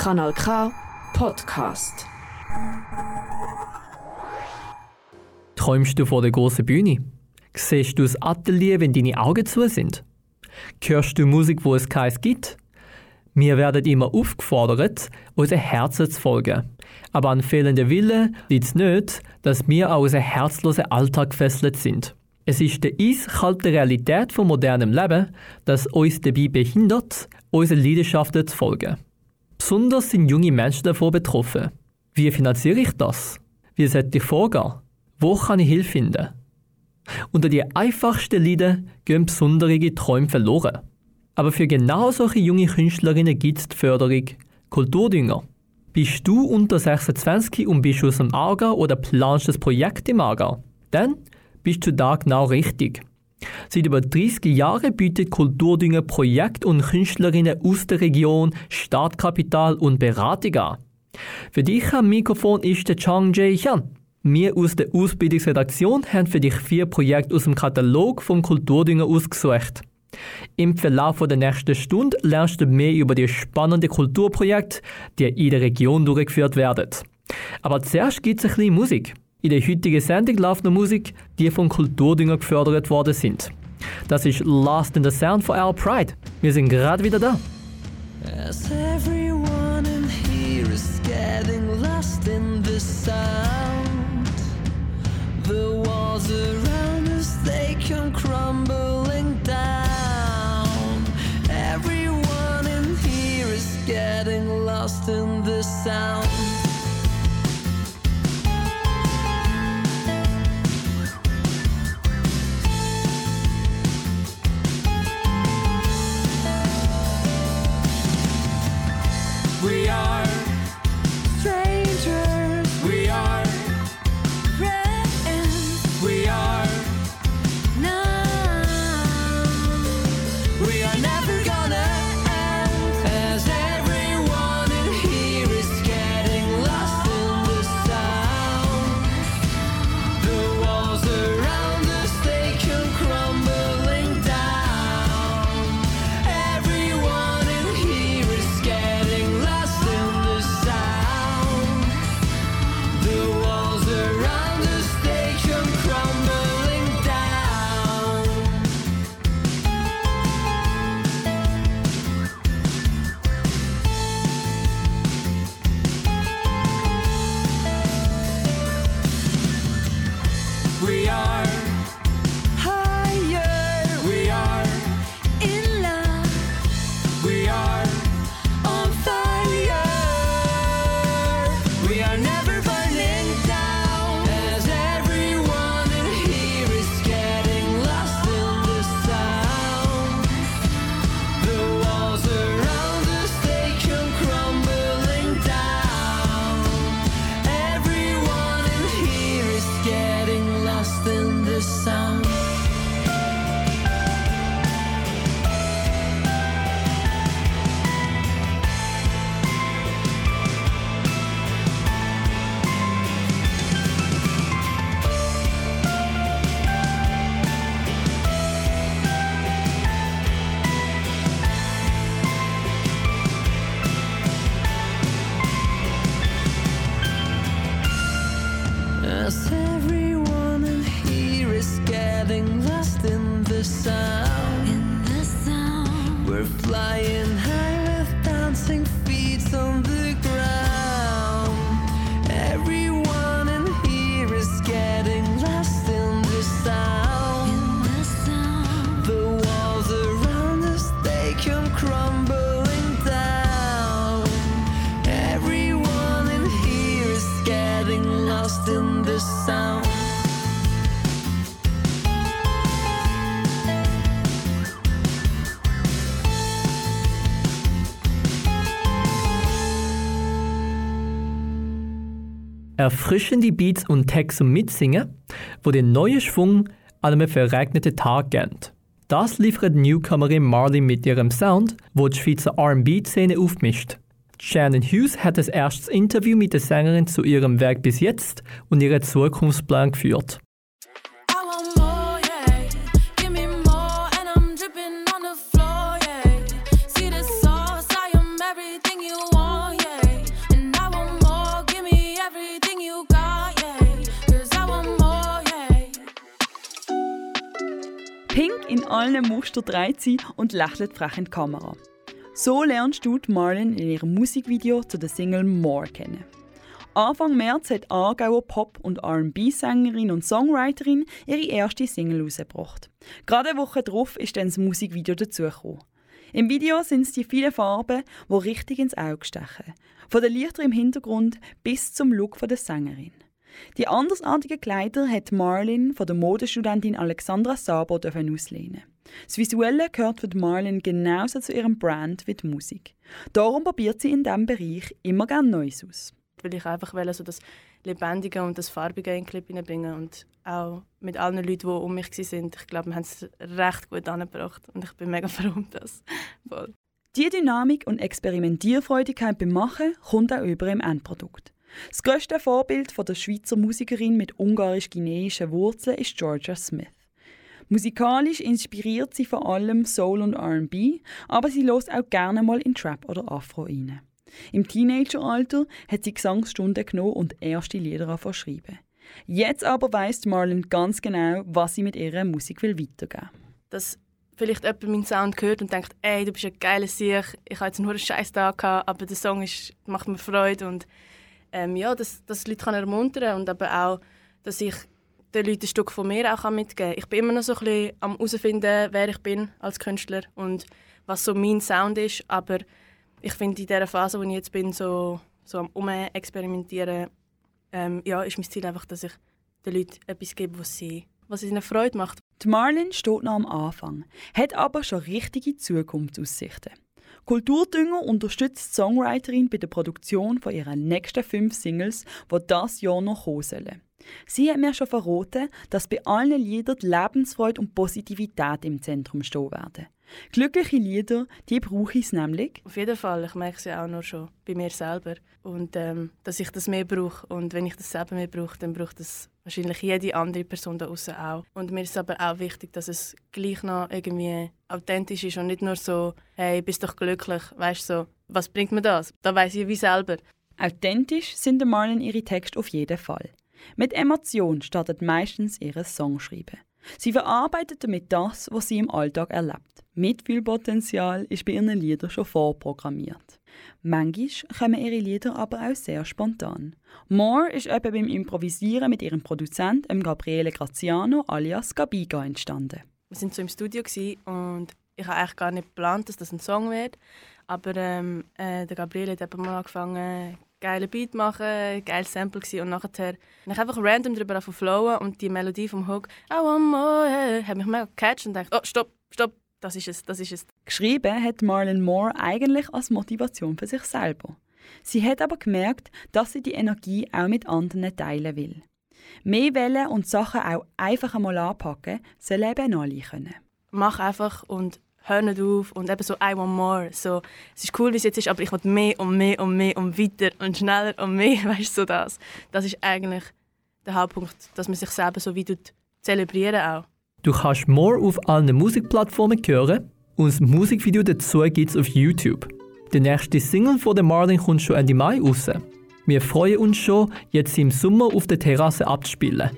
Kanal K Podcast. Träumst du vor der großen Bühne? Siehst du das Atelier, wenn deine Augen zu sind? Hörst du Musik, wo es keins gibt? Wir werden immer aufgefordert, unser Herzen zu folgen. Aber an fehlender Wille liegt es nicht, dass wir an unseren herzlosen Alltag gefesselt sind. Es ist die eiskalte Realität von modernem Leben, das uns dabei behindert, unseren Leidenschaften zu folgen. Besonders sind junge Menschen davon betroffen. Wie finanziere ich das? Wie sollte ich vorgehen? Wo kann ich Hilfe finden? Unter die einfachsten Leiden gehen besondere Träume verloren. Aber für genau solche junge Künstlerinnen gibt es die Förderung Kulturdünger. Bist du unter 26 und bist aus dem Aargau oder planst das Projekt im Aargau? Dann bist du da genau richtig. Seit über 30 Jahren bietet Kulturdünger Projekt- und Künstlerinnen aus der Region Startkapital und Beratung an. Für dich am Mikrofon ist der Chang Jae Hyun. Wir aus der Ausbildungsredaktion haben für dich vier Projekte aus dem Katalog vom Kulturdünger ausgesucht. Im Verlauf der nächsten Stunde lernst du mehr über die spannenden Kulturprojekte, die in der Region durchgeführt werden. Aber zuerst gibt es ein bisschen Musik. In der heutigen Sendung läuft noch Musik, die von Kulturdünger gefördert worden sind. Das ist Last in the Sound for Our Pride. Wir sind gerade wieder da. As everyone in here is getting lost in the sound, the walls around us they come crumbling down. Everyone in here is getting lost in the sound. Erfrischende Beats und Texte zum Mitsingen, wo den neuen Schwung an einem verregneten Tag geben. Das liefert Newcomerin Marley mit ihrem Sound, wo die Schweizer R&B-Szene aufmischt. Shannon Hughes hat das erste Interview mit der Sängerin zu ihrem Werk bis jetzt und ihren Zukunftsplan geführt. Allen dreht sie und lächelt frech in die Kamera. So lernst du die Marlon in ihrem Musikvideo zu der Single More kennen. Anfang März hat Aargauer Pop- und R&B-Sängerin und Songwriterin ihre erste Single herausgebracht. Gerade eine Woche darauf ist dann das Musikvideo dazugekommen. Im Video sind es die vielen Farben, die richtig ins Auge stechen. Von den Lichtern im Hintergrund bis zum Look der Sängerin. Die andersartigen Kleider hat Marlin von der Modestudentin Alexandra Sabo auslehnen. Das Visuelle gehört für Marlin genauso zu ihrem Brand wie die Musik. Darum probiert sie in diesem Bereich immer gerne Neues aus. Weil ich einfach will, so das Lebendige und das Farbige in den Clip hineinbringen und auch mit allen Leuten, die um mich waren. Ich glaube, wir haben es recht gut angebracht und ich bin mega froh um das. Voll. Die Dynamik und Experimentierfreudigkeit beim Machen kommt auch über im Endprodukt. Das grösste Vorbild der Schweizer Musikerin mit ungarisch-guineischen Wurzeln ist Georgia Smith. Musikalisch inspiriert sie vor allem Soul und R&B, aber sie lässt auch gerne mal in Trap oder Afro rein. Im Teenageralter hat sie Gesangsstunden genommen und erste Lieder verschrieben. Jetzt aber weiss Marlon ganz genau, was sie mit ihrer Musik will weitergeben will. Dass vielleicht jemand meinen Sound hört und denkt, ey, du bist ein geiler Sieg, ich habe jetzt nur einen scheiß Tag gehabt, aber der Song ist, macht mir Freude und ähm, ja, dass, dass die Leute kann ermuntern und aber auch, dass ich den Leuten ein Stück von mir auch mitgeben kann. Ich bin immer noch so ein bisschen am herausfinden, wer ich bin als Künstler und was so mein Sound ist, aber ich finde in dieser Phase, wo ich jetzt bin, so, so am Umexperimentieren, ähm, ja, ist mein Ziel einfach, dass ich den Leuten etwas gebe, was, sie, was ihnen Freude macht. Die Marlin steht noch am Anfang, hat aber schon richtige Zukunftsaussichten. Kulturdünger unterstützt die Songwriterin bei der Produktion von ihren nächsten fünf Singles, die das Jahr noch kommen sollen. Sie hat mir schon verraten, dass bei allen Liedern die Lebensfreude und Positivität im Zentrum stehen werden. Glückliche Lieder, die brauche ich nämlich. Auf jeden Fall, ich merke es ja auch nur schon bei mir selber. Und ähm, dass ich das mehr brauche. Und wenn ich das selber mehr brauche, dann braucht das wahrscheinlich jede andere Person da außen auch. Und mir ist aber auch wichtig, dass es gleich noch irgendwie authentisch ist und nicht nur so, hey, bist doch glücklich, weißt so, was bringt mir das? Da weiß ich wie selber. Authentisch sind Marlon ihre Texte auf jeden Fall. Mit Emotion startet meistens ihre Songschreiben. Sie verarbeitet damit das, was sie im Alltag erlebt. Mitfühlpotenzial ist bei ihren Liedern schon vorprogrammiert. Manchmal kommen ihre Lieder aber auch sehr spontan. More ist etwa beim Improvisieren mit ihrem Produzenten Gabriele Graziano alias Gabiga entstanden. Wir sind so im Studio und ich habe eigentlich gar nicht geplant, dass das ein Song wird. Aber ähm, äh, der Gabriele hat mal angefangen, geile Beat machen, geiles Sample gewesen. und nachher habe ich einfach random darüber flowen und die Melodie vom Hook «I want more» hat mich mega gecatcht und dachte «Oh, stopp, stopp, das ist es, das ist es». Geschrieben hat Marlon Moore eigentlich als Motivation für sich selber. Sie hat aber gemerkt, dass sie die Energie auch mit anderen teilen will. Mehr Wellen und Sachen auch einfach einmal anpacken, sollen eben alle können. Mach einfach und hör nicht auf und eben so I want more. So, es ist cool, wie es jetzt ist, aber ich will mehr und mehr und mehr und weiter und schneller und mehr, weißt du, das. Das ist eigentlich der Hauptpunkt, dass man sich selber so wie zelebrieren auch. Du kannst More auf allen Musikplattformen hören und das Musikvideo dazu gibt es auf YouTube. Der nächste Single von der Marlin kommt schon Ende Mai raus. Wir freuen uns schon, jetzt im Sommer auf der Terrasse abzuspielen.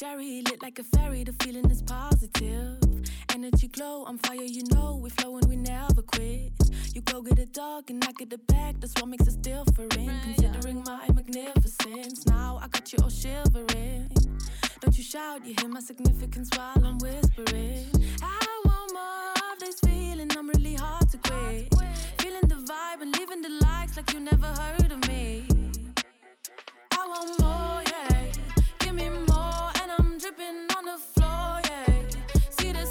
cherry, lit like a fairy. The feeling is positive. Energy glow, I'm fire, you know. We flow and we never quit. You go get a dog and I get the bag. That's what makes us different. Considering my magnificence, now I got you all shivering. Don't you shout, you hear my significance while I'm whispering. I want more of this feeling, I'm really hard to quit. Feeling the vibe and leaving the likes like you never heard of me. I want more, yeah. Give me more. And I'm dripping on the floor, yeah. See the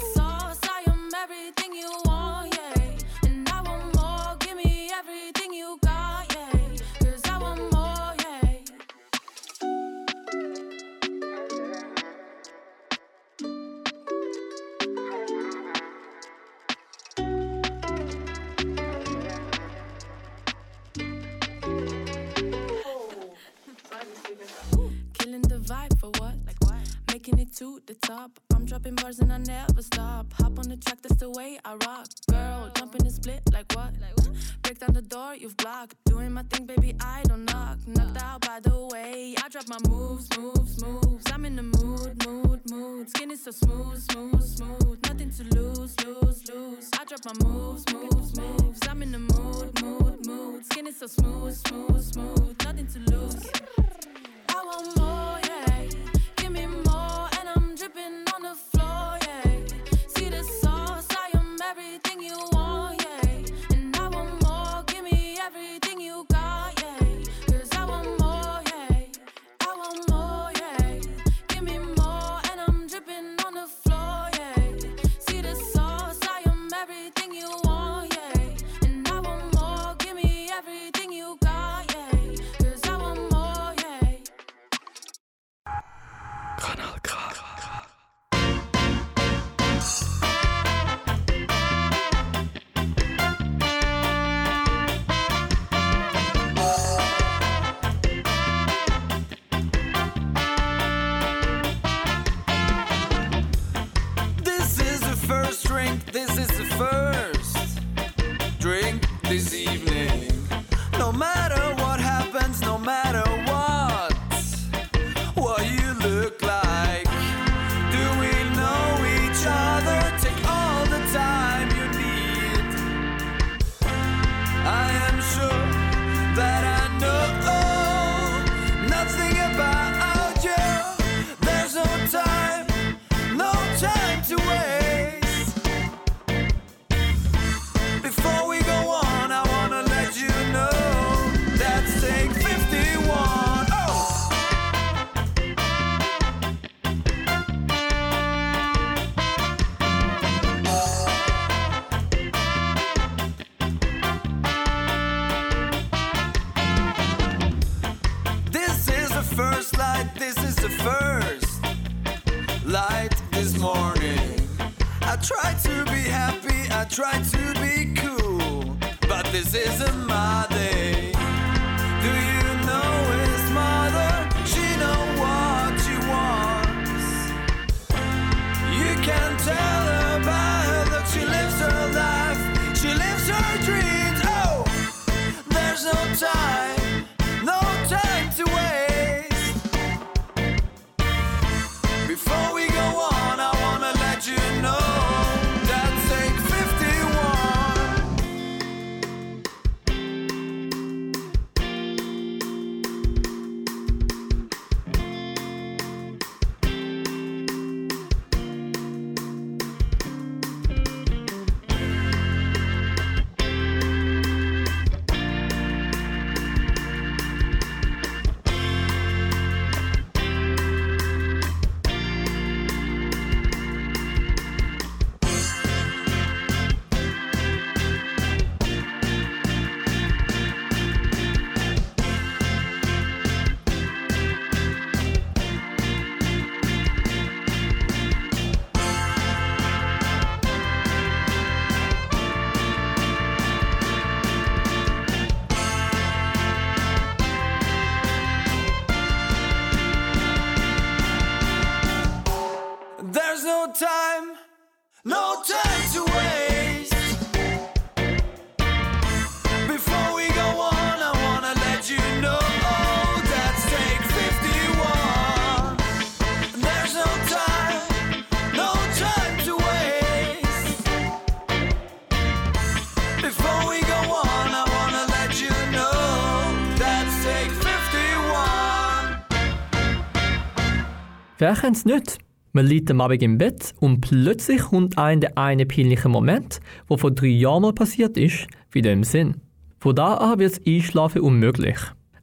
Wer kennt's nicht? Man liegt am Abend im Bett und plötzlich kommt einem der eine peinliche Moment, der vor drei Jahren mal passiert ist, wieder im Sinn. Von da an wird's Einschlafen unmöglich.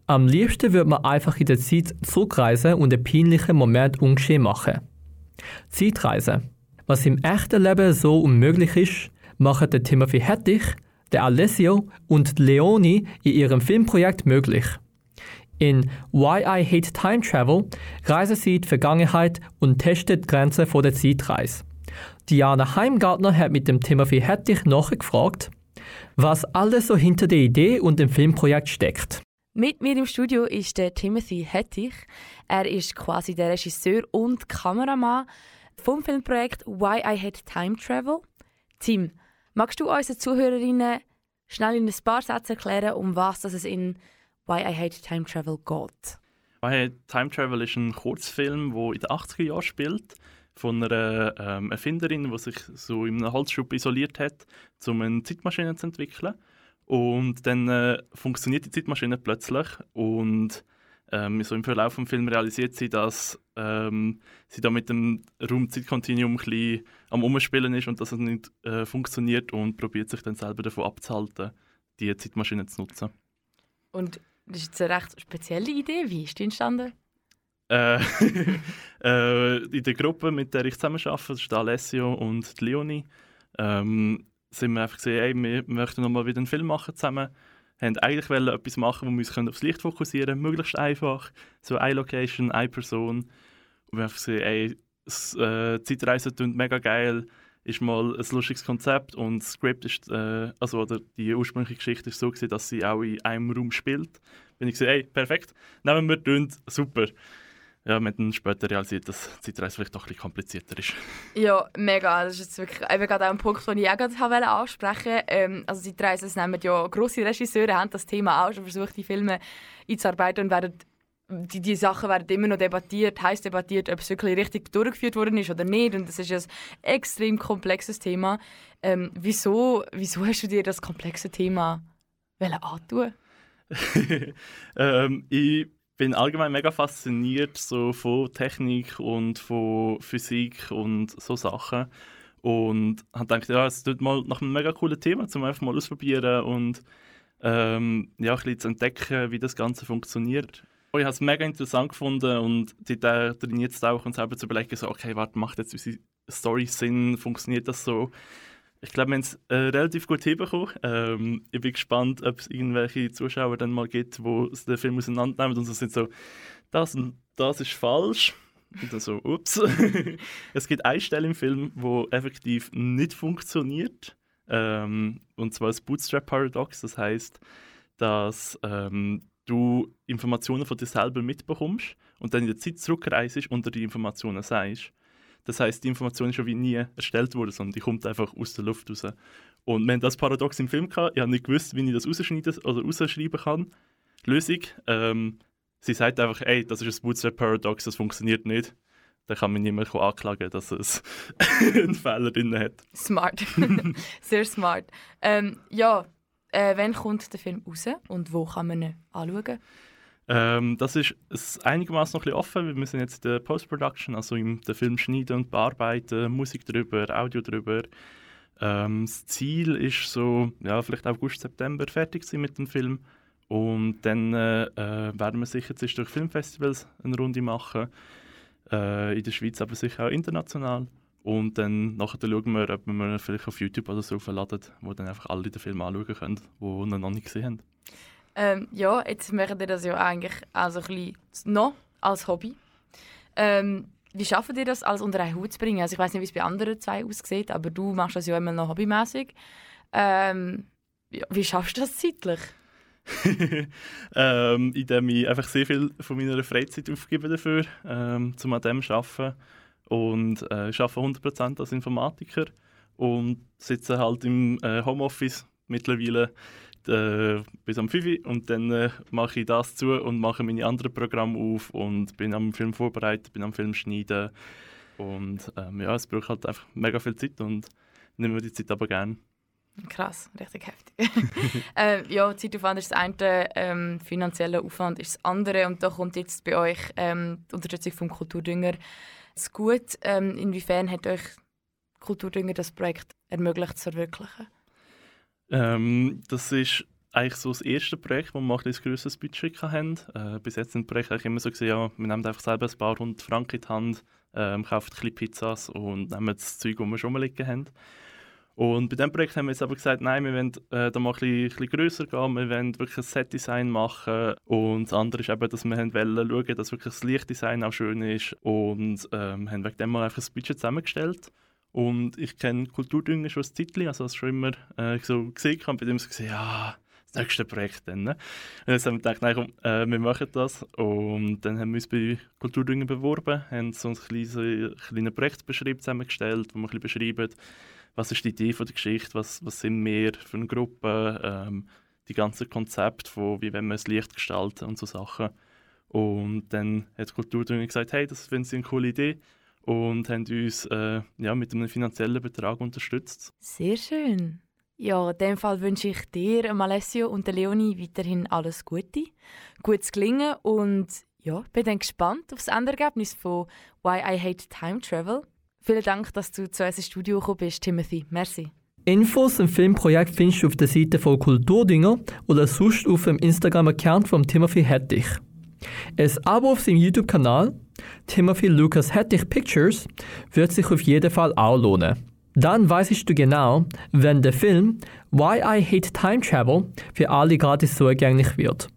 Am liebsten würde man einfach in der Zeit zurückreisen und den peinlichen Moment ungeschehen machen. Zeitreise. Was im echten Leben so unmöglich ist, machen der Timothy Hettich, der Alessio und Leoni in ihrem Filmprojekt möglich. In Why I Hate Time Travel reise sie die Vergangenheit und testet die Grenzen der Zeitreise. Diana Heimgartner hat mit dem Timothy Hettich nachgefragt, was alles so hinter der Idee und dem Filmprojekt steckt. Mit mir im Studio ist der Timothy Hettich. Er ist quasi der Regisseur und Kameramann vom Filmprojekt Why I Hate Time Travel. Tim, magst du unseren Zuhörerinnen schnell in ein paar Sätzen erklären, um was es in Why I Hate Time Travel geht? Why I Hate Time Travel ist ein Kurzfilm, der in den 80er Jahren spielt von einer ähm, Erfinderin, die sich so in einem Holzschub isoliert hat, um eine Zeitmaschine zu entwickeln. Und dann äh, funktioniert die Zeitmaschine plötzlich und ähm, so im Verlauf des Films realisiert sie, dass ähm, sie da mit dem Raum-Zeit-Kontinuum am Umspielen ist und dass es nicht äh, funktioniert und probiert sich dann selber davon abzuhalten, die Zeitmaschine zu nutzen. Und das ist eine recht spezielle Idee. Wie ist die entstanden? Äh, äh, in der Gruppe, mit der ich zusammen arbeite, das ist Alessio und Leonie, ähm, sind wir einfach gesehen, ey, wir möchten noch mal wieder einen Film machen zusammen. Wir wollten eigentlich etwas machen, wo wir uns aufs Licht fokussieren können, möglichst einfach. So eine Location, eine Person. Und wir haben einfach gesehen, ey, das, äh, Zeitreisen klingt mega geil, ist mal ein lustiges Konzept und das Script ist, äh, also oder die ursprüngliche Geschichte ist so gewesen, dass sie auch in einem Raum spielt. Bin ich gesehen, ey, perfekt, nehmen wir, tun, super ja, wir dann später realisiert, dass die Zeitreise vielleicht doch ein bisschen komplizierter ist. Ja, mega. Das ist jetzt wirklich eben gerade auch ein Punkt, den ich auch gerade ansprechen wollte. Ähm, also Zeitreisen nehmen ja grosse Regisseure, haben das Thema auch schon versucht, die Filme einzuarbeiten und werden die, die Sachen werden immer noch debattiert, heiß debattiert, ob es wirklich richtig durchgeführt worden ist oder nicht. Und das ist ein extrem komplexes Thema. Ähm, wieso, wieso hast du dir das komplexe Thema antun? ähm, ich bin allgemein mega fasziniert so von Technik und von Physik und so Sachen. Und habe gedacht, ja, es tut mal nach einem mega coolen Thema, zum einfach mal ausprobieren und ähm, ja, ein bisschen zu entdecken, wie das Ganze funktioniert. Und ich habe es mega interessant gefunden und die drin jetzt auch und selber zu überlegen, so, okay, warte, macht jetzt unsere Story Sinn, funktioniert das so? Ich glaube, wir haben es äh, relativ gut hinbekommen. Ähm, ich bin gespannt, ob es irgendwelche Zuschauer dann mal gibt, die den Film auseinandernehmen und so sind so, das und das ist falsch. Und dann so, ups. es gibt eine Stelle im Film, wo effektiv nicht funktioniert. Ähm, und zwar das Bootstrap-Paradox. Das heißt, dass ähm, du Informationen von dir selber mitbekommst und dann in der Zeit zurückreist und dir die Informationen sagst. Das heißt, die Information ist schon wie nie erstellt worden, sondern die kommt einfach aus der Luft raus. Und haben das Paradox im Film gehabt. Ich habe nicht gewusst, wie ich das rausschneiden oder rausschreiben kann. Lösung, ähm, sie sagt einfach, ey, das ist ein Bootstrap-Paradox, das funktioniert nicht. Da kann man niemand anklagen, dass es einen Fehler drin hat. Smart. Sehr smart. Ähm, ja, äh, wann kommt der Film raus und wo kann man ihn anschauen? Ähm, das ist, ist einigermaßen noch ein bisschen offen. Wir sind jetzt in der Post-Production, also im den Film schneiden und bearbeiten, Musik drüber, Audio drüber. Ähm, das Ziel ist so, ja, vielleicht August, September fertig sein mit dem Film. Und dann äh, äh werden wir sicher jetzt durch Filmfestivals eine Runde machen. Äh, in der Schweiz, aber sicher auch international. Und dann nachher schauen wir, ob wir ihn vielleicht auf YouTube oder so verladen, wo dann einfach alle den Film anschauen können, die ihn noch nicht gesehen haben. Ähm, ja, jetzt machen wir das ja eigentlich also ein bisschen noch als Hobby. Ähm, wie schafft ihr das, alles unter einen Hut zu bringen? Also ich weiß nicht, wie es bei anderen zwei aussieht, aber du machst das ja immer noch hobbymäßig. Ähm, ja, wie schaffst du das zeitlich? ähm, indem ich einfach sehr viel von meiner Freizeit aufgebe dafür, ähm, um an dem zu arbeiten. Und äh, arbeite 100% als Informatiker und sitze halt im äh, Homeoffice mittlerweile äh, bis am 5 und dann äh, mache ich das zu und mache meine anderen Programme auf und bin am Film vorbereitet, bin am Film schneiden und ähm, ja, es braucht halt einfach mega viel Zeit und nehme die Zeit aber gerne. Krass, richtig heftig. ähm, ja, Zeitaufwand ist das eine, ähm, finanzieller Aufwand ist das andere und da kommt jetzt bei euch ähm, die Unterstützung vom Kulturdünger das gut. Ähm, inwiefern hat euch Kulturdünger das Projekt ermöglicht zu verwirklichen? Ähm, das ist eigentlich so das erste Projekt, wo wir ein, grösseres Budget hatten. Äh, bis jetzt sind die Projekte immer so, gewesen, ja, wir nehmen einfach selber ein paar hundert Franken in die Hand, ähm, kaufen ein bisschen Pizzas und nehmen das Zeug, das wir schon mal liegen haben. Und bei diesem Projekt haben wir jetzt aber gesagt, nein, wir wollen äh, da mal ein bisschen, bisschen grösser gehen, wir wollen wirklich ein Set-Design machen und das andere ist eben, dass wir wollen schauen, dass wirklich das Lichtdesign auch schön ist und ähm, haben wegen dem mal einfach das Budget zusammengestellt. Und ich kenne Kulturdünger schon ein Zeitchen, also das schon immer äh, so gesehen habe, bei dem so gesehen, ja, das nächste Projekt dann. Ne? Und dann haben wir gedacht, nein, komm, äh, wir machen das. Und dann haben wir uns bei Kulturdünger beworben, haben so ein kleines, kleines Projekt beschrieben, zusammengestellt, wo wir ein bisschen beschreiben, was ist die Idee von der Geschichte, was, was sind wir für eine Gruppe, ähm, die ganzen Konzepte von, wie wenn wir das Licht gestalten und so Sachen. Und dann hat Kulturdünger gesagt, hey, das finden sie eine coole Idee und haben uns äh, ja, mit einem finanziellen Betrag unterstützt. Sehr schön. Ja, in dem Fall wünsche ich dir, Malessio und der Leonie weiterhin alles Gute, gutes Gelingen und ja, bin dann gespannt auf das Endergebnis von Why I Hate Time Travel. Vielen Dank, dass du zu unserem Studio gekommen bist, Timothy. Merci. Infos zum Filmprojekt findest du auf der Seite von Kulturdinger oder sonst auf dem Instagram-Account von Timothy Hettich. Ein Abo auf seinem YouTube-Kanal, Timothy Lucas Hettich Pictures, wird sich auf jeden Fall auch lohnen. Dann weißt du genau, wenn der Film Why I Hate Time Travel für alle gratis zugänglich wird.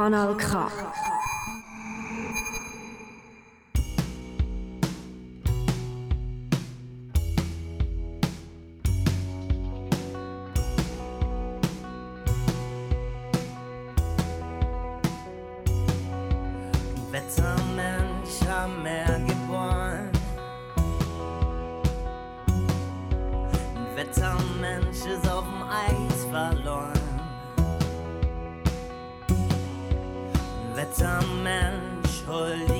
Kanal K. Wetter, Mensch, hol die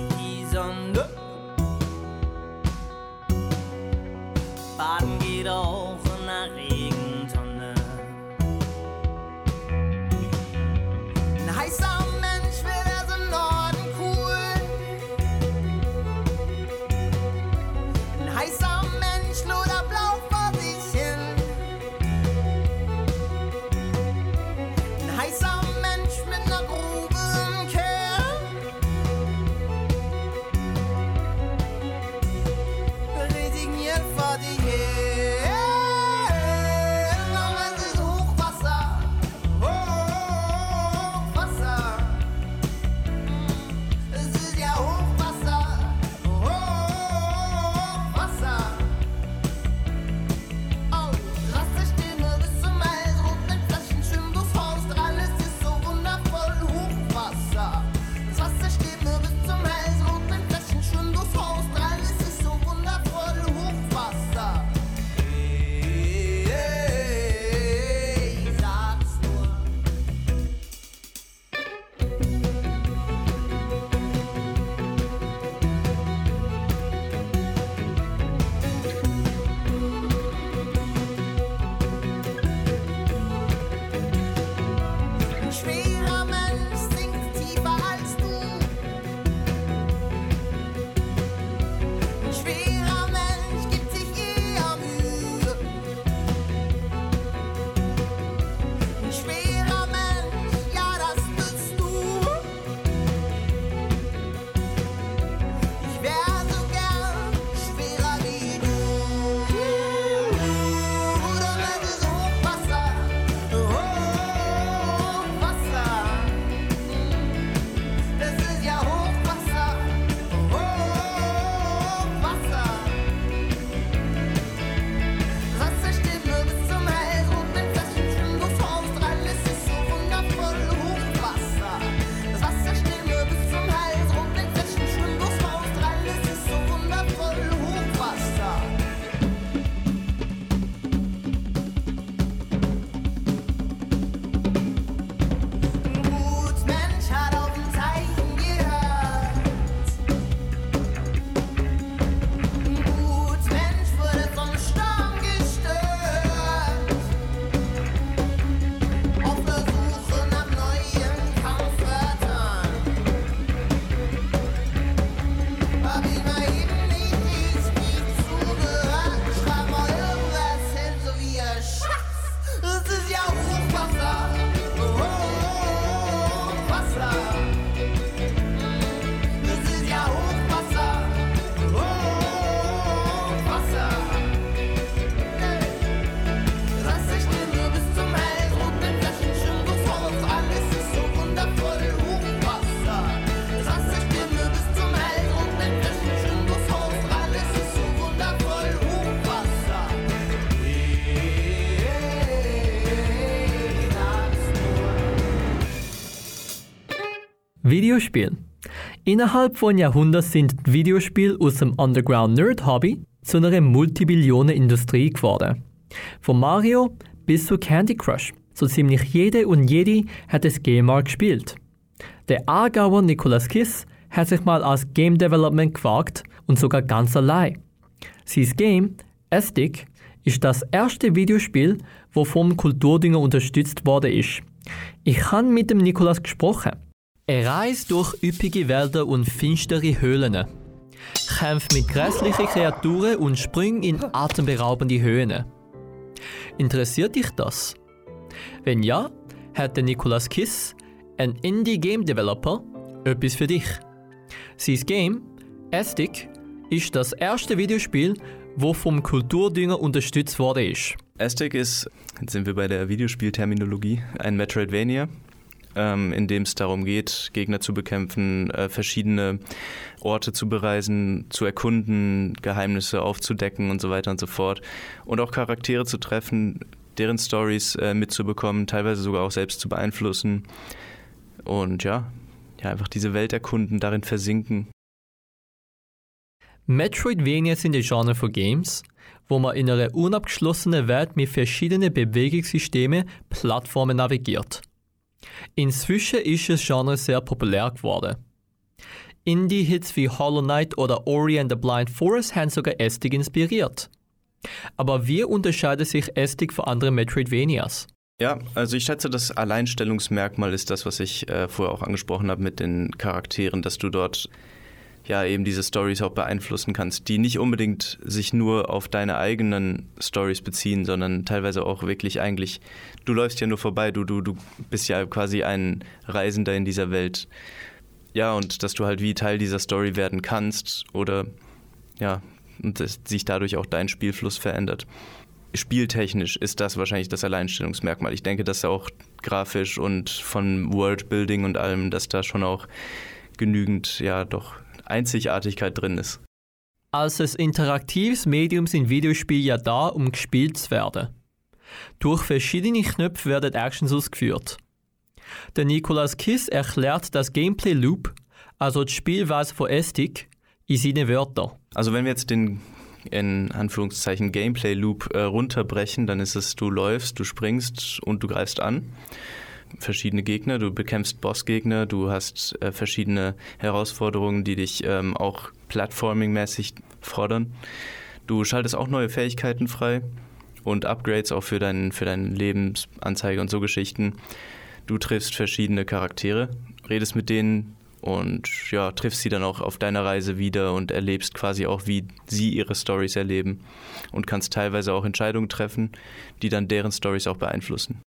nur. Videospiel. Innerhalb von Jahrhunderten sind Videospiele aus dem Underground-Nerd-Hobby zu einer Multibillionen-Industrie geworden. Von Mario bis zu Candy Crush. So ziemlich jede und jede hat das Game mal gespielt. Der Aargauer Nicolas Kiss hat sich mal als Game Development gewagt und sogar ganz allein. Sein Game, Estic, ist das erste Videospiel, wo vom Kulturdünger unterstützt worden ist. Ich habe mit dem Nicolas gesprochen. Er reist durch üppige Wälder und finstere Höhlen. Kämpft mit grässlichen Kreaturen und springt in atemberaubende Höhen. Interessiert dich das? Wenn ja, hat der Nicolas Kiss, ein Indie-Game-Developer, etwas für dich. Sein Game, Estic, ist das erste Videospiel, wo vom Kulturdünger unterstützt worden ist. Ist, jetzt sind wir bei der Videospielterminologie, ein Metroidvania, ähm, in dem es darum geht, Gegner zu bekämpfen, äh, verschiedene Orte zu bereisen, zu erkunden, Geheimnisse aufzudecken und so weiter und so fort. Und auch Charaktere zu treffen, deren Stories äh, mitzubekommen, teilweise sogar auch selbst zu beeinflussen. Und ja, ja, einfach diese Welt erkunden, darin versinken. Metroidvania sind ein Genre von Games, wo man in einer unabgeschlossenen Welt mit verschiedenen Bewegungssystemen Plattformen navigiert. Inzwischen ist das Genre sehr populär geworden. Indie-Hits wie Hollow Knight oder Ori and the Blind Forest haben sogar Estig inspiriert. Aber wie unterscheidet sich Estig von anderen Metroidvanias? Ja, also ich schätze, das Alleinstellungsmerkmal ist das, was ich äh, vorher auch angesprochen habe mit den Charakteren, dass du dort ja eben diese Stories auch beeinflussen kannst, die nicht unbedingt sich nur auf deine eigenen Stories beziehen, sondern teilweise auch wirklich eigentlich, du läufst ja nur vorbei, du, du, du bist ja quasi ein Reisender in dieser Welt. Ja, und dass du halt wie Teil dieser Story werden kannst oder ja, und dass sich dadurch auch dein Spielfluss verändert spieltechnisch ist das wahrscheinlich das Alleinstellungsmerkmal. Ich denke, dass auch grafisch und von Worldbuilding und allem, dass da schon auch genügend, ja, doch Einzigartigkeit drin ist. Als ein interaktives Medium sind Videospiele ja da, um gespielt zu werden. Durch verschiedene Knöpfe werden Actions ausgeführt. Der Nicolas Kiss erklärt das Gameplay Loop, also die Spielweise von Estik, in seinen Wörtern. Also wenn wir jetzt den in Anführungszeichen Gameplay Loop äh, runterbrechen, dann ist es, du läufst, du springst und du greifst an. Verschiedene Gegner, du bekämpfst Bossgegner, du hast äh, verschiedene Herausforderungen, die dich ähm, auch plattforming-mäßig fordern. Du schaltest auch neue Fähigkeiten frei und Upgrades auch für, dein, für deine Lebensanzeige und so Geschichten. Du triffst verschiedene Charaktere, redest mit denen, und ja, triffst sie dann auch auf deiner Reise wieder und erlebst quasi auch, wie sie ihre Stories erleben und kannst teilweise auch Entscheidungen treffen, die dann deren Stories auch beeinflussen.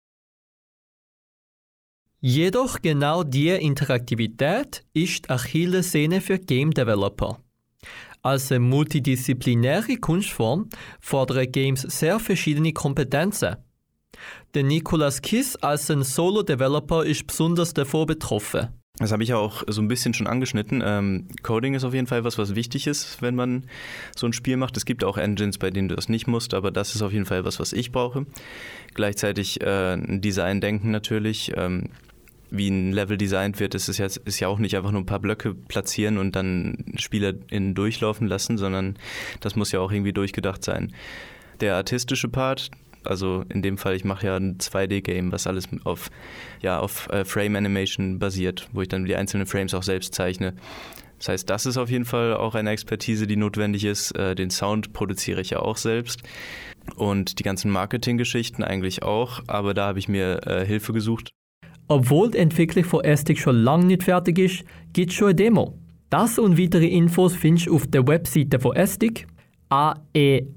Jedoch genau diese Interaktivität ist Achillessehne für Game Developer. Als multidisziplinäre Kunstform fordern Games sehr verschiedene Kompetenzen. Der Nicolas Kiss als ein Solo-Developer ist besonders davor betroffen. Das habe ich ja auch so ein bisschen schon angeschnitten. Ähm, Coding ist auf jeden Fall was, was wichtig ist, wenn man so ein Spiel macht. Es gibt auch Engines, bei denen du das nicht musst, aber das ist auf jeden Fall was, was ich brauche. Gleichzeitig äh, Design-Denken natürlich. Ähm, wie ein Level designt wird, ist es jetzt, ist ja auch nicht einfach nur ein paar Blöcke platzieren und dann SpielerInnen durchlaufen lassen, sondern das muss ja auch irgendwie durchgedacht sein. Der artistische Part, also in dem Fall, ich mache ja ein 2D-Game, was alles auf, ja, auf äh, Frame Animation basiert, wo ich dann die einzelnen Frames auch selbst zeichne. Das heißt, das ist auf jeden Fall auch eine Expertise, die notwendig ist. Äh, den Sound produziere ich ja auch selbst und die ganzen Marketinggeschichten eigentlich auch, aber da habe ich mir äh, Hilfe gesucht. Obwohl die Entwicklung von Estic schon lange nicht fertig ist, gibt es schon eine Demo. Das und weitere Infos findest du auf der Webseite von Estic, A-E-S-T-I-K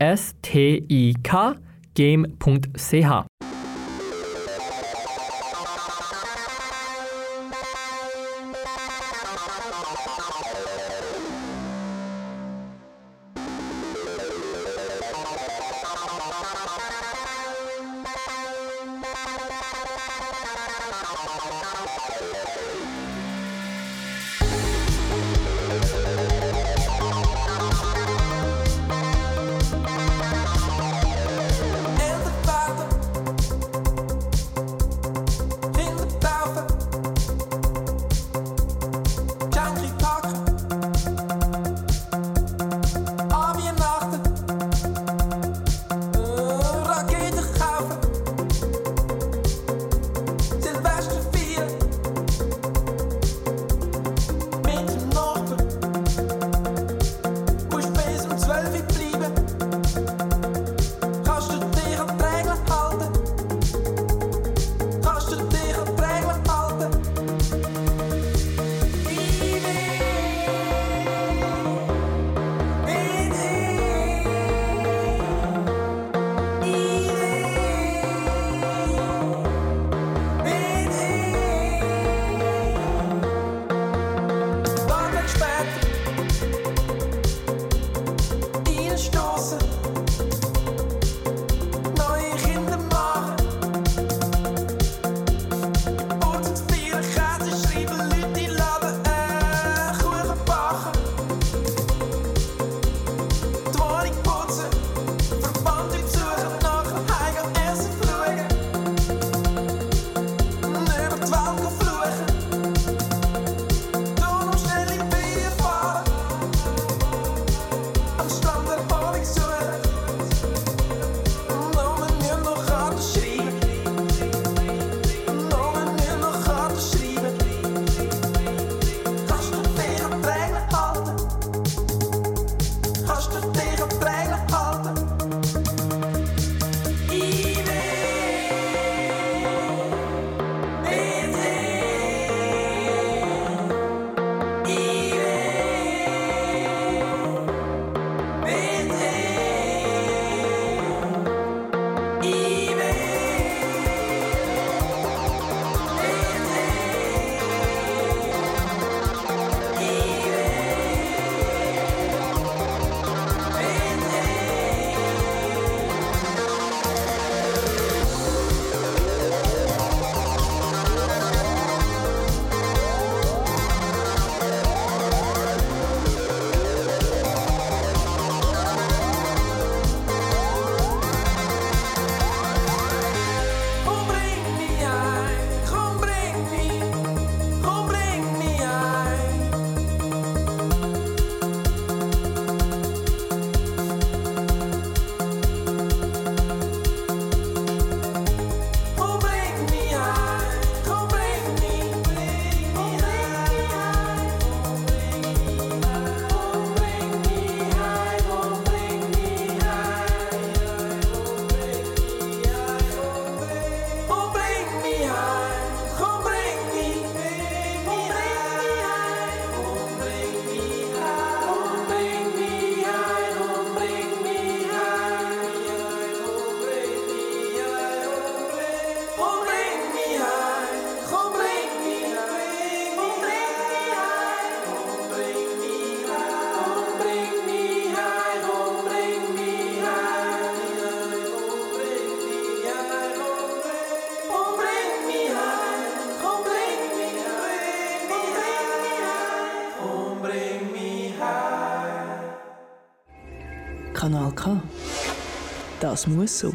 Das muss so.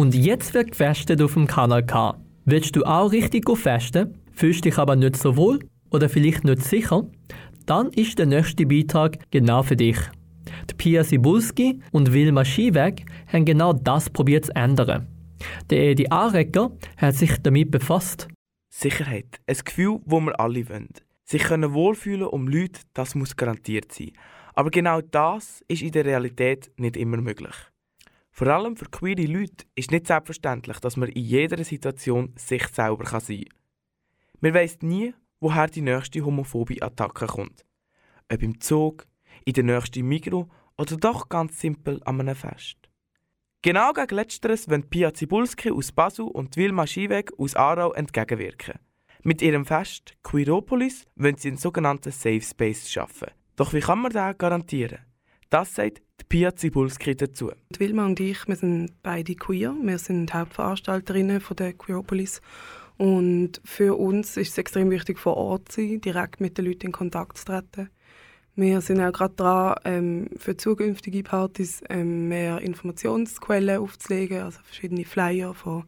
Und jetzt wird gefestet auf dem Kanal K. Willst du auch richtig go festen, fühlst dich aber nicht so wohl oder vielleicht nicht sicher? Dann ist der nächste Beitrag genau für dich. Die Pia Sibulski und Wilma Schieweg haben genau das probiert zu ändern. Der Edi Arecker hat sich damit befasst. Sicherheit, ein Gefühl, wo wir alle wollen. Sich können wohlfühlen um Leute, das muss garantiert sein. Aber genau das ist in der Realität nicht immer möglich. Vor allem für queere Leute ist nicht selbstverständlich, dass man in jeder Situation sich selber sein kann. Man weiss nie, woher die nächste homophobe Attacke kommt. Ob im Zug, in der nächsten Migro oder doch ganz simpel an einem Fest. Genau gegen Letzteres wollen Pia Zibulski aus Basel und Wilma Schieweg aus Aarau entgegenwirken. Mit ihrem Fest Queeropolis wollen sie einen sogenannten Safe Space schaffen. Doch wie kann man das garantieren? Das sagt die Pia Zibulski dazu. Wilma und ich, wir sind beide queer. Wir sind Hauptveranstalterinnen von der Queeropolis. Und für uns ist es extrem wichtig, vor Ort zu sein, direkt mit den Leuten in Kontakt zu treten. Wir sind auch gerade dran, ähm, für zukünftige Partys ähm, mehr Informationsquellen aufzulegen, also verschiedene Flyer von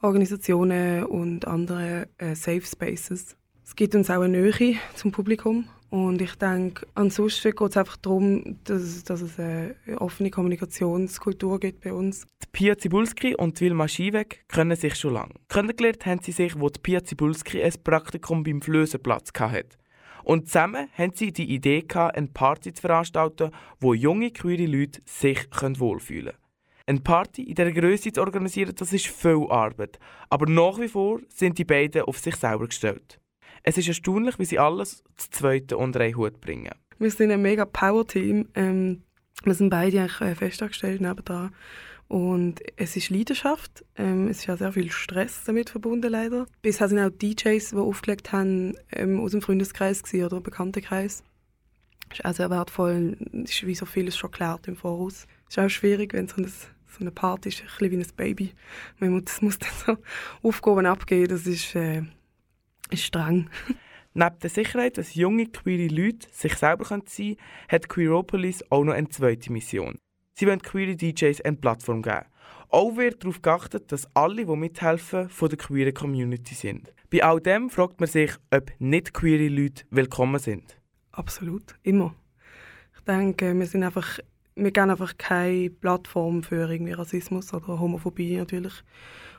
Organisationen und andere äh, Safe Spaces. Es gibt uns auch eine Nähe zum Publikum und ich denke, ansonsten geht es einfach darum, dass, dass es eine offene Kommunikationskultur gibt bei uns. Die Pia Zibulski und Wilma Schieweg kennen sich schon lange. Kennengelernt haben sie sich, wo die Pia Zibulski ein Praktikum beim Flösenplatz hatte. Und zusammen haben sie die Idee gehabt, eine Party zu veranstalten, wo junge queere Leute sich wohlfühlen können. Eine Party in dieser Größe zu organisieren, das ist viel Arbeit. Aber nach wie vor sind die beiden auf sich selber gestellt. Es ist erstaunlich, wie sie alles zu zweiten unter einen Hut bringen. Wir sind ein mega Power-Team. Ähm, wir sind beide eigentlich äh, festangestellt nebendran. Und es ist Leidenschaft. Ähm, es ist auch sehr viel Stress damit verbunden, leider. Bisher sind auch DJs, die aufgelegt haben, ähm, aus dem Freundeskreis oder Bekanntenkreis. Das ist auch sehr wertvoll. Es ist wie so vieles schon geklärt im Voraus. Es ist auch schwierig, wenn so, ein, so eine Party ist, ein bisschen wie ein Baby. Man muss, muss dann so Aufgaben abgeben. Das ist, äh, ist streng. Neben der Sicherheit, dass junge queere Leute sich selber sein können, hat Queeropolis auch noch eine zweite Mission. Sie wollen queere DJs eine Plattform geben. Auch wird darauf geachtet, dass alle, die mithelfen, von der queeren Community sind. Bei all dem fragt man sich, ob nicht queere Leute willkommen sind. Absolut, immer. Ich denke, wir sind einfach, wir geben einfach keine Plattform für irgendwie Rassismus oder Homophobie natürlich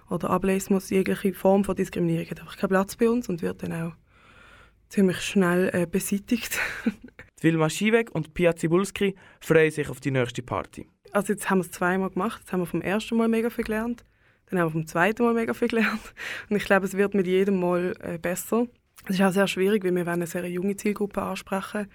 oder Ableismus. Jegliche Form von Diskriminierung hat einfach keinen Platz bei uns und wird dann auch ziemlich schnell äh, beseitigt. Vilma Schieweg und Pia Zibulski freuen sich auf die nächste Party. Also jetzt haben wir es zweimal gemacht. Jetzt haben wir vom ersten Mal mega viel gelernt. Dann haben wir vom zweiten Mal mega viel gelernt. Und ich glaube, es wird mit jedem Mal äh, besser. Es ist auch sehr schwierig, weil wir eine sehr junge Zielgruppe ansprechen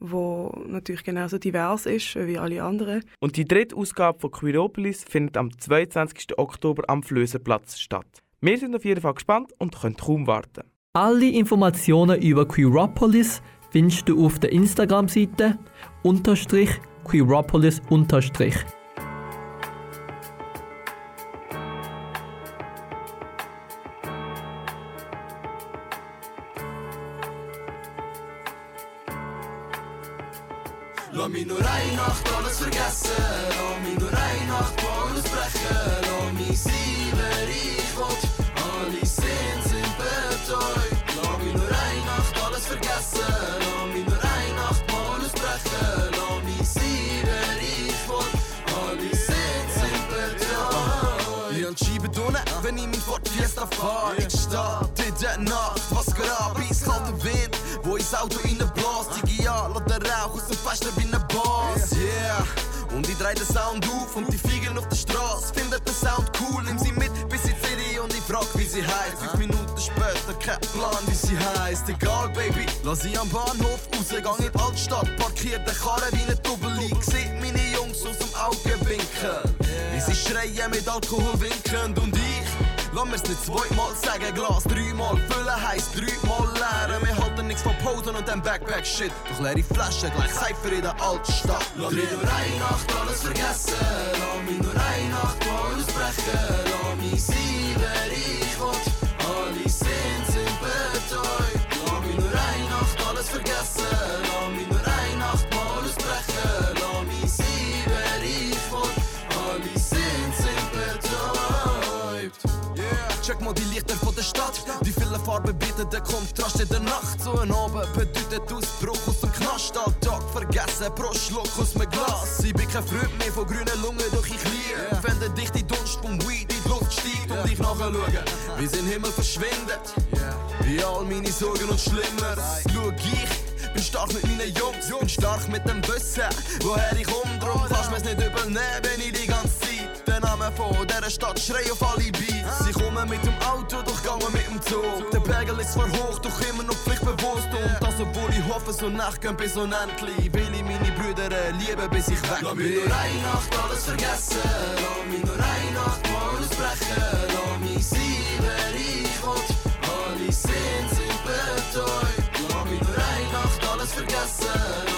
wo natürlich genauso divers ist wie alle anderen. Und die dritte Ausgabe von Queeropolis findet am 22. Oktober am Flösenplatz statt. Wir sind auf jeden Fall gespannt und können kaum warten. Alle Informationen über Queeropolis findest du auf der Instagram-Seite unterstrich Queeropolis unterstrich. Nacht alles vergessen. Lass mich nur eine Nacht alles brechen. Lass mich sein, wer ich will. Alle sind sind. Lass mich nur eine Nacht alles vergessen. Lass mich nur eine Nacht alles brechen. Lass mich sein, wer ich will. Alle sind sind betäubt. Ich entschiebe unten, wenn ich vor die Fiesta fahr. Ich steh in der Nacht, was geht ab? Eiskalter Wind, wo ins Auto reinbläst. Ich ja, lass den Rauch aus dem Fenster wie Boss. Yeah. Und ich dreh den Sound auf und die Fliegen auf der Straße. Findet den Sound cool, nimm sie mit bis in die und ich frag, wie sie heißt. Fünf Minuten später, kein Plan, wie sie heißt. Egal, Baby, lass sie am Bahnhof raus, gang in die Altstadt, parkiert der Karre wie ne Doppeli. Seht meine Jungs aus dem Auge winken. Wie sie schreien mit Alkohol winkend und ich. Lass mir's nicht zweimal sagen, Glas dreimal füllen heisst dreimal leeren. Wir halten nichts von Posen und dem Backpack-Shit. Doch leere Flaschen, gleich Cypher in der Altstadt. Lass mich nur eine Nacht alles vergessen. Lass mich nur eine Nacht mal ausbrechen. Lass mich sein, wer ich will. Alle sind sind betäubt. Die vielen Farben bieten den Kontrast in der Nacht. So ein Abend bedeutet Ausbruch aus dem Knast. Alltag vergessen pro Schluck aus dem Glas. Ich bin kein Freund mehr von grünen Lungen, doch ich liebe. Wenn der dichte Dunst vom Weed in die Luft steigt und ich nachschaue, wie sie im Himmel verschwindet. Wie all meine Sorgen und Schlimmer. Schau ich. Bin stark mit meinen Jungs, bin stark mit dem Wissen, woher ich komme. Drum kannst mir's nicht übernehmen, wenn ich die ganze Zeit Namen von dieser Stadt schrei auf alle Beats. Sie kommen mit dem Auto, doch gehen mit dem Zug. Der Pegel ist zwar hoch, doch immer noch pflichtbewusst. Und das, obwohl ich hoffe, so nachgehen bis unendlich. Will ich meine Brüder lieben, bis ich weg Lass mich bin. nur eine Nacht alles vergessen. Lass mich nur eine Nacht mal ausbrechen. Lass mich sein, wer ich will. Alle sind sind betäubt. Lass mich nur eine Nacht alles vergessen.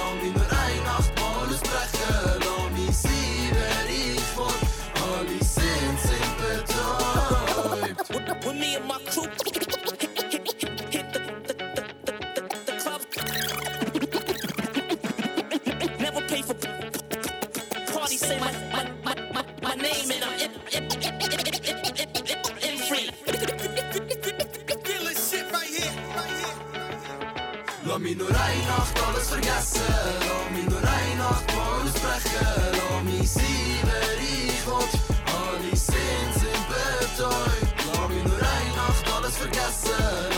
durch eine Nacht alles vergessen. Lass mich durch eine Nacht mal ausbrechen. Lass mich sein, wer ich will. Alle Sinn sind betäubt. Lass mich durch eine Nacht alles vergessen.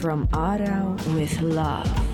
From Arau with Love.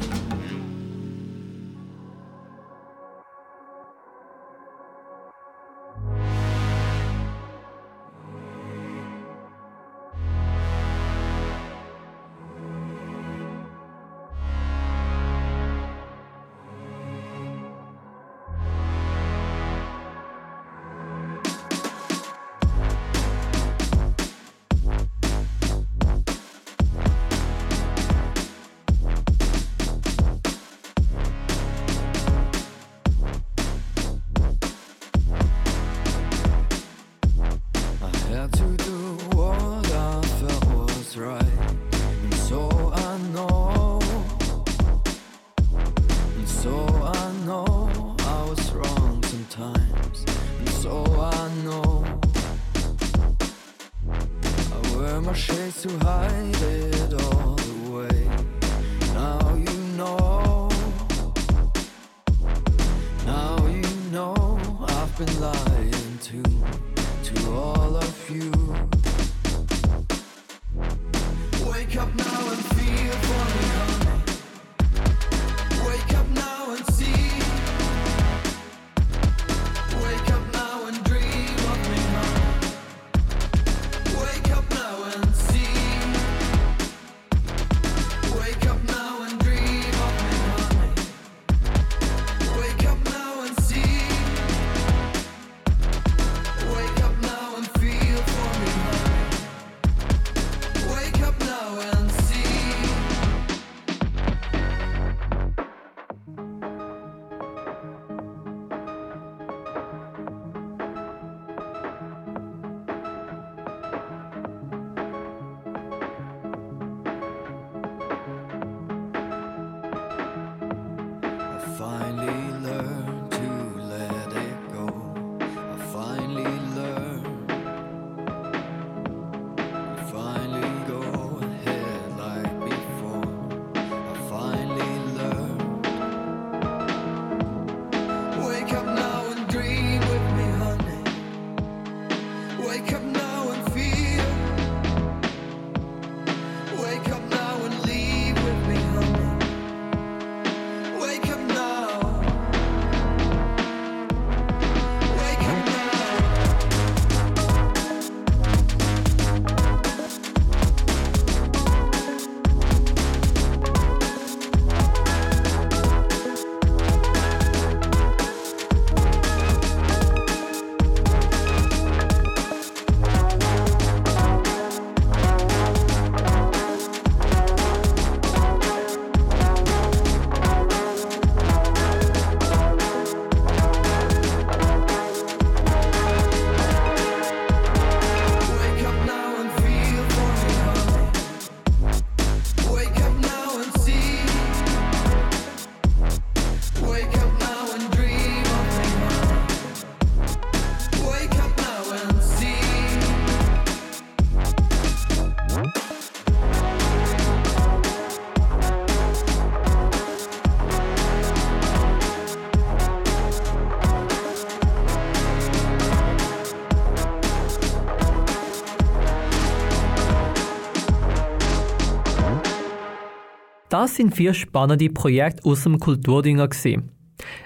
Das sind vier spannende Projekte aus dem Kulturdinger.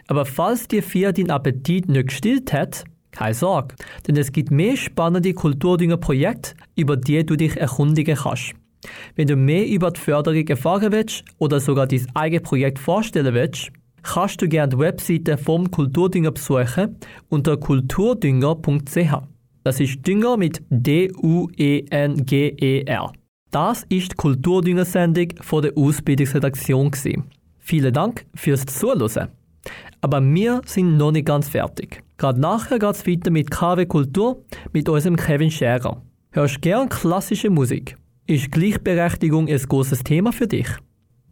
Aber falls dir vier den Appetit nicht gestillt hat, keine Sorge, denn es gibt mehr spannende Kulturdinger Projekte, über die du dich erkundigen kannst. Wenn du mehr über die Förderung erfahren willst oder sogar dein eigenes Projekt vorstellen willst, kannst du gerne die Webseite vom Kulturdünger besuchen unter kulturdünger.ch. Das ist Dünger mit D-U-E-N-G-E-R. Das ist die Kulturdünger-Sendung von der Ausbildungsredaktion. Vielen Dank fürs Zuhören. Aber wir sind noch nicht ganz fertig. Gerade nachher geht es weiter mit KW Kultur mit unserem Kevin Scherer. Hörst gern klassische Musik? Ist Gleichberechtigung ein großes Thema für dich?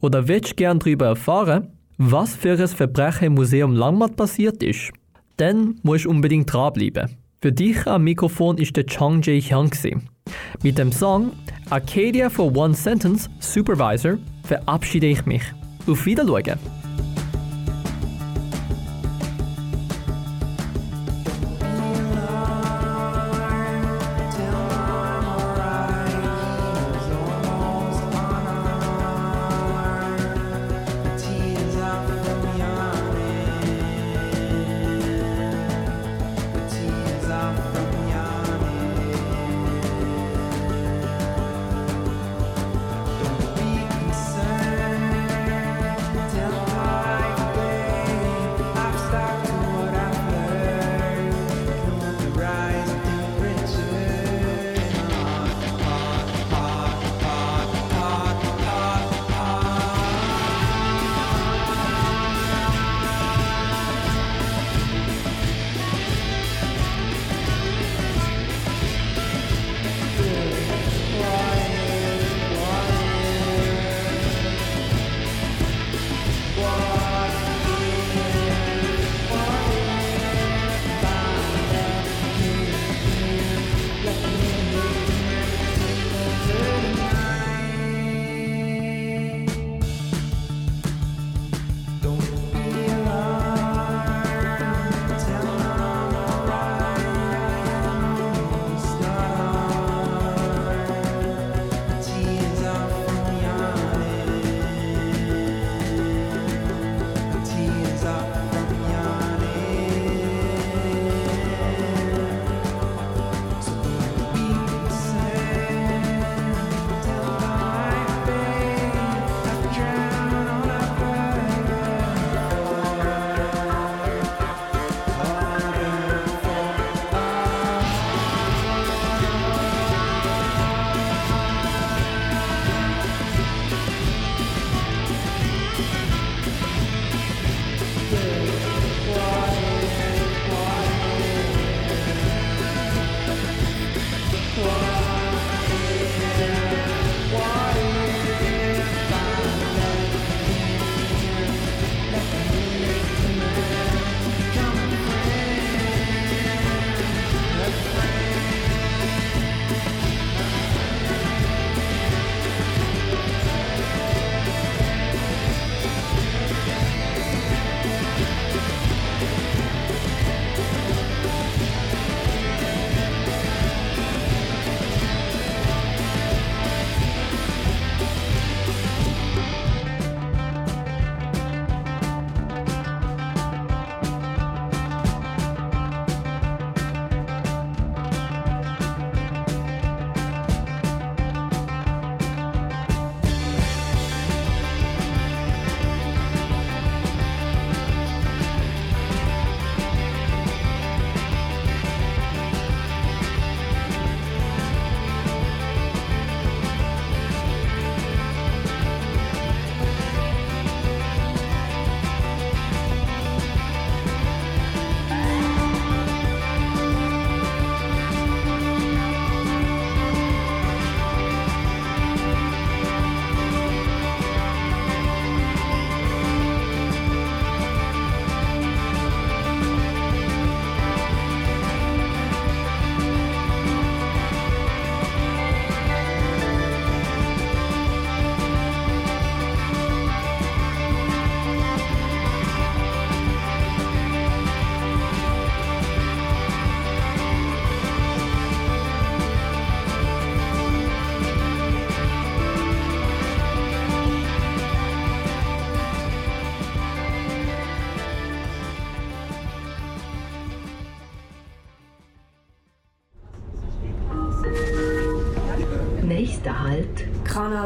Oder willst du gern darüber erfahren, was für ein Verbrechen im Museum Langmatt passiert ist? Dann musst du unbedingt dranbleiben. Für dich am Mikrofon ist der Chang Jae-hyun. Mit dem Song Arcadia for One Sentence Supervisor verabschiede ich mich. Auf Wiedersehen!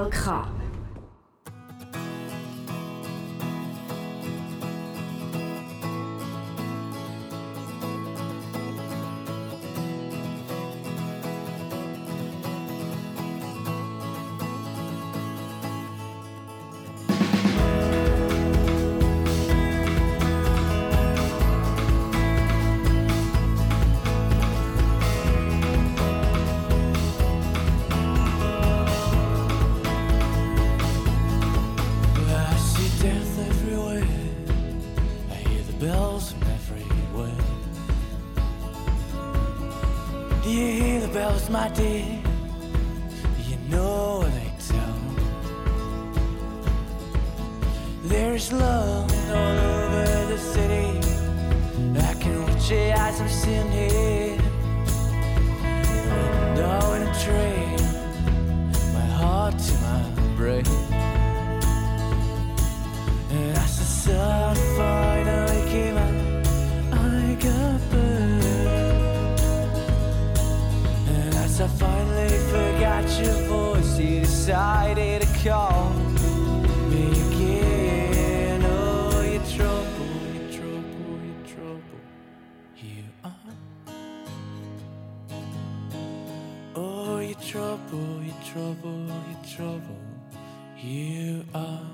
Kanal K. You know they. There's love all over the city. I can watch it oh, as I'm in a tree. decided to call me again. Oh, you trouble, you trouble, you trouble. you are. Oh, you trouble, you trouble, you trouble. you are.